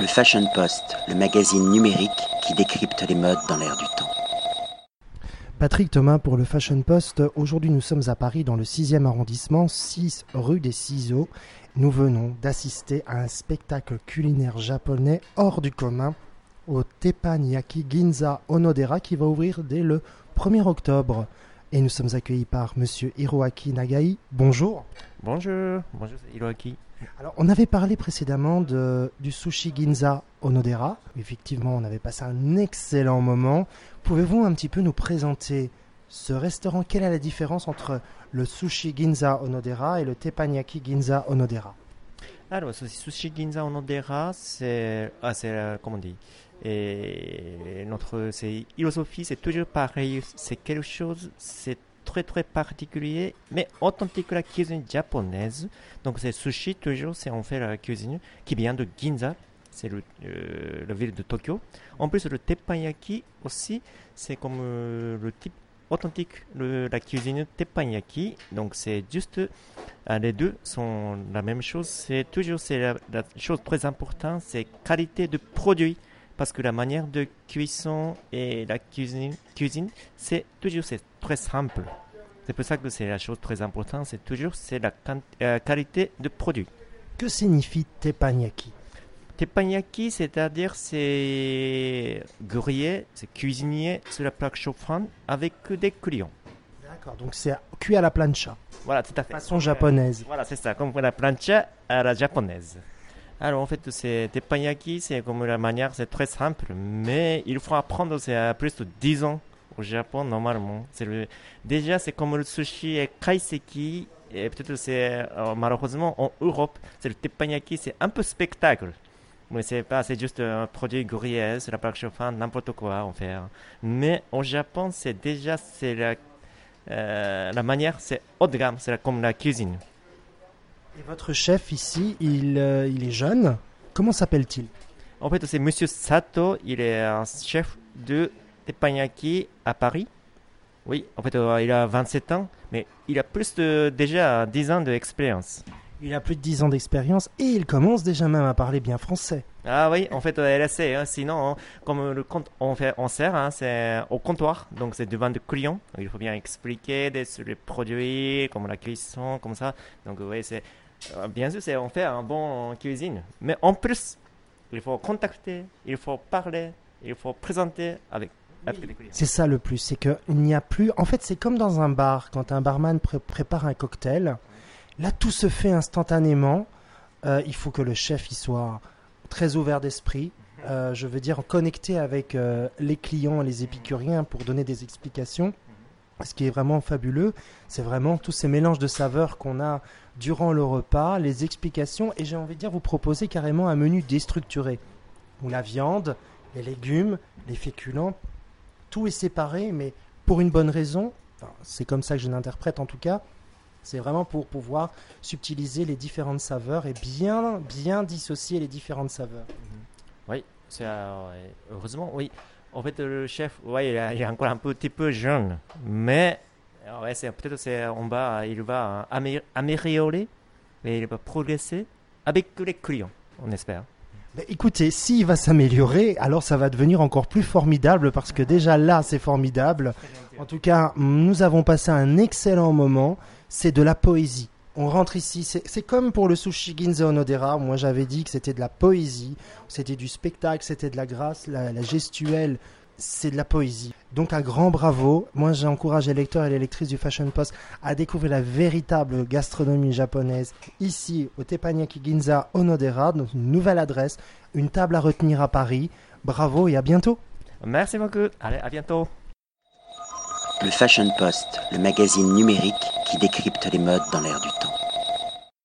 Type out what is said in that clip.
Le Fashion Post, le magazine numérique qui décrypte les modes dans l'air du temps. Patrick Thomas pour le Fashion Post. Aujourd'hui, nous sommes à Paris dans le 6e arrondissement, 6 rue des Ciseaux. Nous venons d'assister à un spectacle culinaire japonais hors du commun au Teppanyaki Ginza Onodera qui va ouvrir dès le 1er octobre. Et nous sommes accueillis par monsieur Hiroaki Nagai. Bonjour. Bonjour, bonjour, c'est Hiroaki. Alors, on avait parlé précédemment de, du sushi Ginza Onodera. Effectivement, on avait passé un excellent moment. Pouvez-vous un petit peu nous présenter ce restaurant? Quelle est la différence entre le sushi Ginza Onodera et le teppanyaki Ginza Onodera? Alors, ce sushi Ginza Onodera, c'est, ah, c'est, euh, comment on dit, et notre philosophie, c'est toujours pareil. C'est quelque chose, c'est très très particulier, mais authentique la cuisine japonaise. Donc c'est sushi toujours, c'est en fait la cuisine qui vient de Ginza, c'est le, euh, la ville de Tokyo. En plus le teppanyaki aussi, c'est comme euh, le type authentique la cuisine teppanyaki. Donc c'est juste euh, les deux sont la même chose. C'est toujours c'est la, la chose très importante, c'est qualité de produit parce que la manière de cuisson et la cuisine, cuisine c'est toujours c'est très simple. C'est pour ça que c'est la chose très importante, c'est toujours c'est la euh, qualité de produit. Que signifie teppanyaki? Teppanyaki, c'est-à-dire c'est grillé, c'est cuisinier sur la plaque chauffante avec des clients. D'accord, donc c'est cuit à la plancha. Voilà, tout à fait. Façon japonaise. Voilà, c'est ça, comme la plancha à la japonaise. Alors en fait, c'est teppanyaki, c'est comme la manière, c'est très simple, mais il faut apprendre, c'est à plus de 10 ans au Japon normalement. C'est déjà, c'est comme le sushi et kaiseki, et peut-être c'est euh, malheureusement en Europe, c'est le teppanyaki, c'est un peu spectacle. Mais c'est pas, c'est juste un produit grillé, c'est la plaque chauffante, n'importe quoi en fait. Mais au Japon, c'est déjà, c'est la, euh, la manière, c'est haut de gamme, c'est comme la cuisine. Et votre chef ici, il, euh, il est jeune. Comment s'appelle-t-il? En fait, c'est Monsieur Sato. Il est un chef de teppanyaki à Paris. Oui, en fait, euh, il a 27 ans, mais il a plus de déjà 10 ans d'expérience. Il a plus de 10 ans d'expérience et il commence déjà même à parler bien français. Ah oui, en fait, euh, elle essaie. Hein. Sinon, hein, comme le compte, on, fait, on sert, hein, c'est au comptoir, donc c'est devant de clients. Donc, il faut bien expliquer des, sur les produits, comme la cuisson, comme ça. Donc oui, c'est bien sûr, c'est on fait un bon cuisine, mais en plus, il faut contacter, il faut parler, il faut présenter avec. C'est ça le plus, c'est qu'il n'y a plus. En fait, c'est comme dans un bar, quand un barman pré- prépare un cocktail. Là, tout se fait instantanément. Euh, il faut que le chef il soit très ouvert d'esprit. euh, je veux dire, connecté avec euh, les clients, les épicuriens pour donner des explications. Ce qui est vraiment fabuleux, c'est vraiment tous ces mélanges de saveurs qu'on a durant le repas, les explications, et j'ai envie de dire, vous proposez carrément un menu déstructuré, où la viande, les légumes, les féculents, tout est séparé, mais pour une bonne raison, c'est comme ça que je l'interprète en tout cas, c'est vraiment pour pouvoir subtiliser les différentes saveurs et bien, bien dissocier les différentes saveurs. Oui, c'est euh, heureusement, oui. En fait, le chef, ouais, il, est- encore un petit peu jeune, mais ouais, c'est peut-être c'est en bas, il va euh, amé- améliorer et il va progresser avec les clients, on espère. Écoutez, s'il va s'améliorer, alors ça va devenir encore plus formidable parce que déjà là, c'est formidable. En tout cas, nous avons passé un excellent moment. C'est de la poésie. On rentre ici, c'est comme pour le sushi Ginza Onodera. Moi, j'avais dit que c'était de la poésie, c'était du spectacle, c'était de la grâce, la, la gestuelle. C'est de la poésie. Donc un grand bravo. Moi, j'encourage les lecteurs et les lectrices du Fashion Post à découvrir la véritable gastronomie japonaise ici au Teppanyaki Ginza Onodera, dans une nouvelle adresse, une table à retenir à Paris. Bravo et à bientôt. Merci beaucoup, allez, à bientôt. Le Fashion Post, le magazine numérique qui décrypte les modes dans l'air du temps.